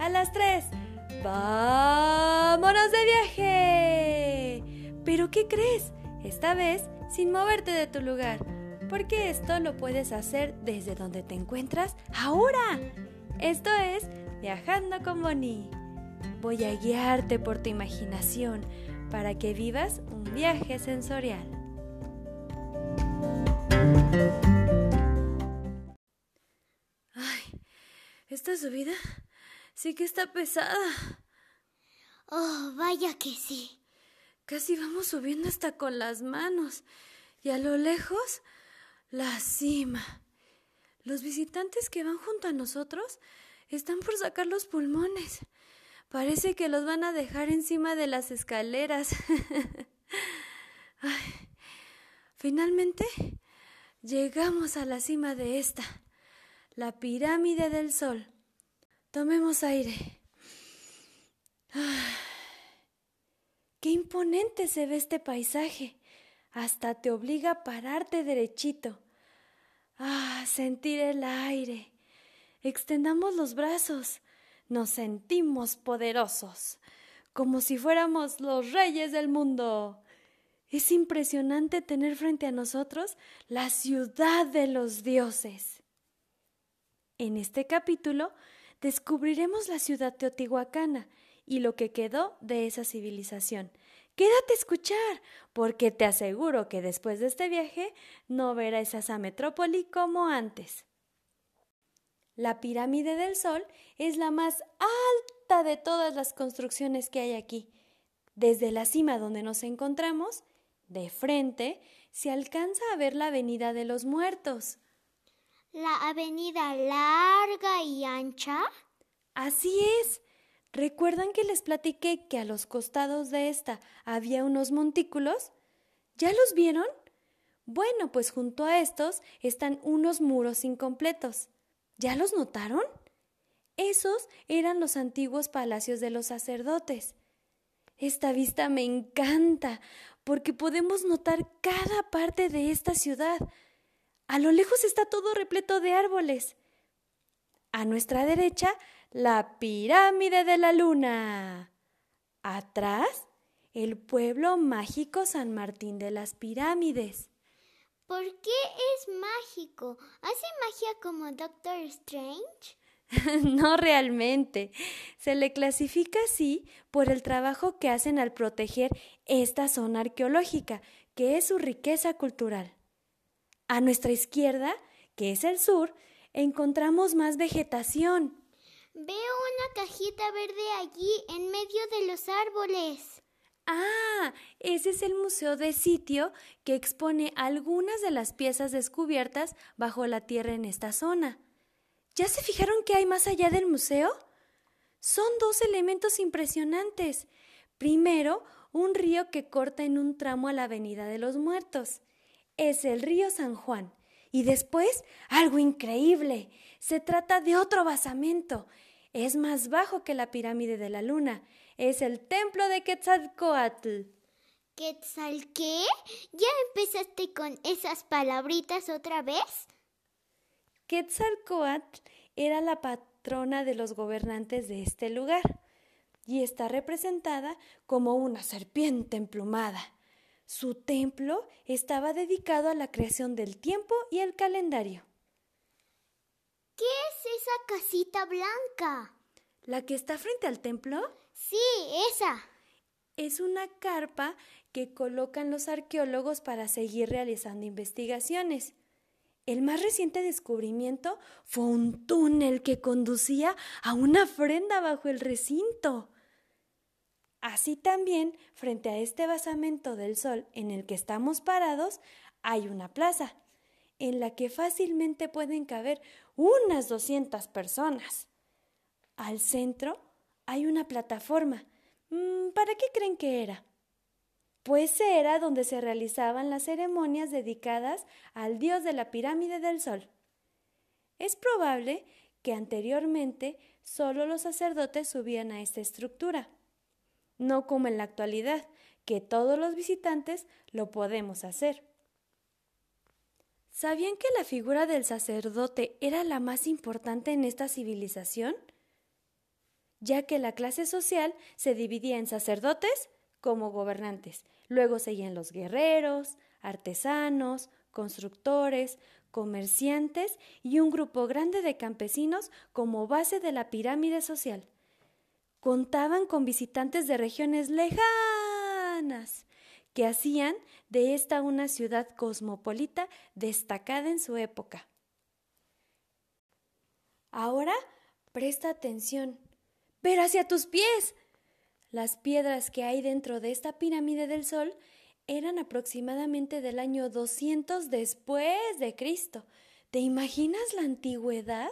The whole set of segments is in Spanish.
A las tres. ¡Vámonos de viaje! Pero ¿qué crees? Esta vez sin moverte de tu lugar, porque esto lo puedes hacer desde donde te encuentras ahora. Esto es Viajando con Bonnie. Voy a guiarte por tu imaginación para que vivas un viaje sensorial. Ay, esta subida sí que está pesada. Oh, vaya que sí. Casi vamos subiendo hasta con las manos. Y a lo lejos, la cima. Los visitantes que van junto a nosotros están por sacar los pulmones. Parece que los van a dejar encima de las escaleras. finalmente llegamos a la cima de esta, la pirámide del sol. Tomemos aire. qué imponente se ve este paisaje. Hasta te obliga a pararte derechito. Ah, sentir el aire. Extendamos los brazos nos sentimos poderosos, como si fuéramos los reyes del mundo. Es impresionante tener frente a nosotros la ciudad de los dioses. En este capítulo descubriremos la ciudad teotihuacana y lo que quedó de esa civilización. Quédate a escuchar, porque te aseguro que después de este viaje no verás esa metrópoli como antes. La pirámide del Sol es la más alta de todas las construcciones que hay aquí. Desde la cima donde nos encontramos, de frente, se alcanza a ver la Avenida de los Muertos. ¿La avenida larga y ancha? Así es. ¿Recuerdan que les platiqué que a los costados de esta había unos montículos? ¿Ya los vieron? Bueno, pues junto a estos están unos muros incompletos. ¿Ya los notaron? Esos eran los antiguos palacios de los sacerdotes. Esta vista me encanta porque podemos notar cada parte de esta ciudad. A lo lejos está todo repleto de árboles. A nuestra derecha, la pirámide de la luna. Atrás, el pueblo mágico San Martín de las Pirámides. ¿Por qué es mágico? ¿Hace magia como Doctor Strange? no realmente. Se le clasifica así por el trabajo que hacen al proteger esta zona arqueológica, que es su riqueza cultural. A nuestra izquierda, que es el sur, encontramos más vegetación. Veo una cajita verde allí en medio de los árboles. Ah, ese es el museo de sitio que expone algunas de las piezas descubiertas bajo la tierra en esta zona. ¿Ya se fijaron qué hay más allá del museo? Son dos elementos impresionantes. Primero, un río que corta en un tramo a la Avenida de los Muertos. Es el río San Juan. Y después, algo increíble. Se trata de otro basamento. Es más bajo que la pirámide de la luna es el templo de Quetzalcoatl. ¿Quetzal qué? ¿Ya empezaste con esas palabritas otra vez? Quetzalcoatl era la patrona de los gobernantes de este lugar y está representada como una serpiente emplumada. Su templo estaba dedicado a la creación del tiempo y el calendario. ¿Qué es esa casita blanca? ¿La que está frente al templo? Sí, esa. Es una carpa que colocan los arqueólogos para seguir realizando investigaciones. El más reciente descubrimiento fue un túnel que conducía a una ofrenda bajo el recinto. Así también, frente a este basamento del sol en el que estamos parados, hay una plaza, en la que fácilmente pueden caber unas 200 personas. Al centro hay una plataforma. Mm, ¿Para qué creen que era? Pues era donde se realizaban las ceremonias dedicadas al dios de la pirámide del sol. Es probable que anteriormente solo los sacerdotes subían a esta estructura, no como en la actualidad, que todos los visitantes lo podemos hacer. ¿Sabían que la figura del sacerdote era la más importante en esta civilización? ya que la clase social se dividía en sacerdotes como gobernantes. Luego seguían los guerreros, artesanos, constructores, comerciantes y un grupo grande de campesinos como base de la pirámide social. Contaban con visitantes de regiones lejanas que hacían de esta una ciudad cosmopolita destacada en su época. Ahora presta atención. Pero hacia tus pies. Las piedras que hay dentro de esta pirámide del Sol eran aproximadamente del año 200 después de Cristo. ¿Te imaginas la antigüedad?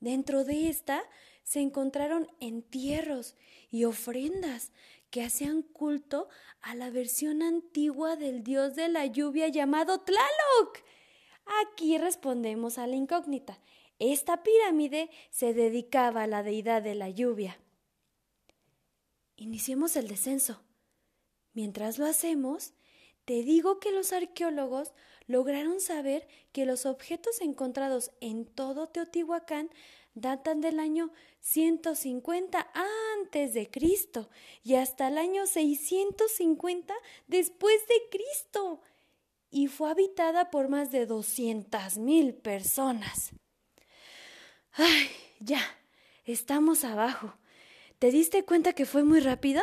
Dentro de esta se encontraron entierros y ofrendas que hacían culto a la versión antigua del dios de la lluvia llamado Tlaloc. Aquí respondemos a la incógnita. Esta pirámide se dedicaba a la deidad de la lluvia. Iniciemos el descenso. Mientras lo hacemos, te digo que los arqueólogos lograron saber que los objetos encontrados en todo Teotihuacán datan del año 150 antes de Cristo y hasta el año 650 después de Cristo y fue habitada por más de 200 mil personas. Ay, ya, estamos abajo. ¿Te diste cuenta que fue muy rápido?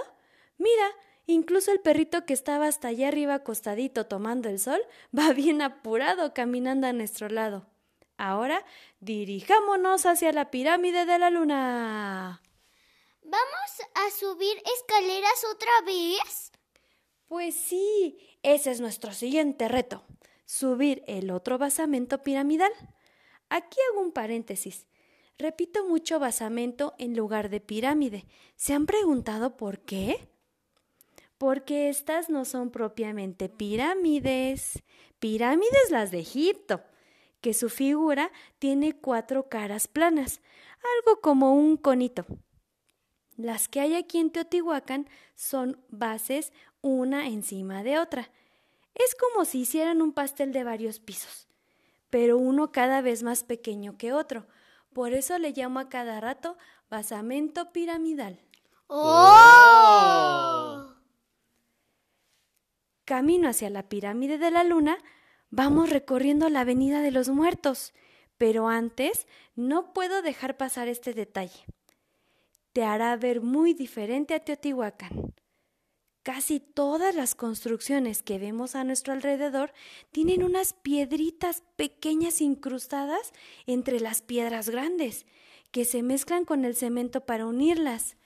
Mira, incluso el perrito que estaba hasta allá arriba acostadito tomando el sol va bien apurado caminando a nuestro lado. Ahora dirijámonos hacia la pirámide de la luna. ¿Vamos a subir escaleras otra vez? Pues sí, ese es nuestro siguiente reto, subir el otro basamento piramidal. Aquí hago un paréntesis. Repito mucho basamento en lugar de pirámide. ¿Se han preguntado por qué? Porque estas no son propiamente pirámides. Pirámides las de Egipto, que su figura tiene cuatro caras planas, algo como un conito. Las que hay aquí en Teotihuacán son bases una encima de otra. Es como si hicieran un pastel de varios pisos, pero uno cada vez más pequeño que otro por eso le llamo a cada rato basamento piramidal. ¡Oh! Camino hacia la pirámide de la luna, vamos recorriendo la Avenida de los Muertos. Pero antes, no puedo dejar pasar este detalle. Te hará ver muy diferente a Teotihuacán. Casi todas las construcciones que vemos a nuestro alrededor tienen unas piedritas pequeñas incrustadas entre las piedras grandes, que se mezclan con el cemento para unirlas.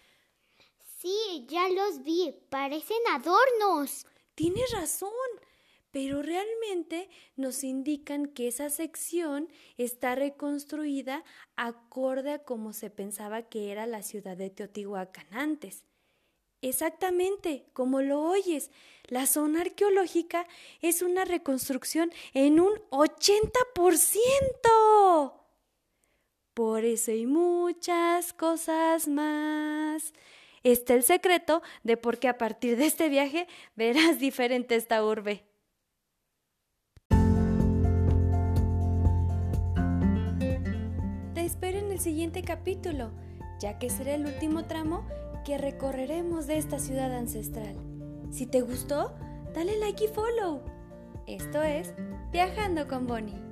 Sí, ya los vi, parecen adornos. Tienes razón, pero realmente nos indican que esa sección está reconstruida acorde a como se pensaba que era la ciudad de Teotihuacán antes. Exactamente, como lo oyes, la zona arqueológica es una reconstrucción en un 80%. Por eso hay muchas cosas más está el secreto de por qué a partir de este viaje verás diferente esta urbe. Te espero en el siguiente capítulo, ya que será el último tramo que recorreremos de esta ciudad ancestral. Si te gustó, dale like y follow. Esto es Viajando con Bonnie.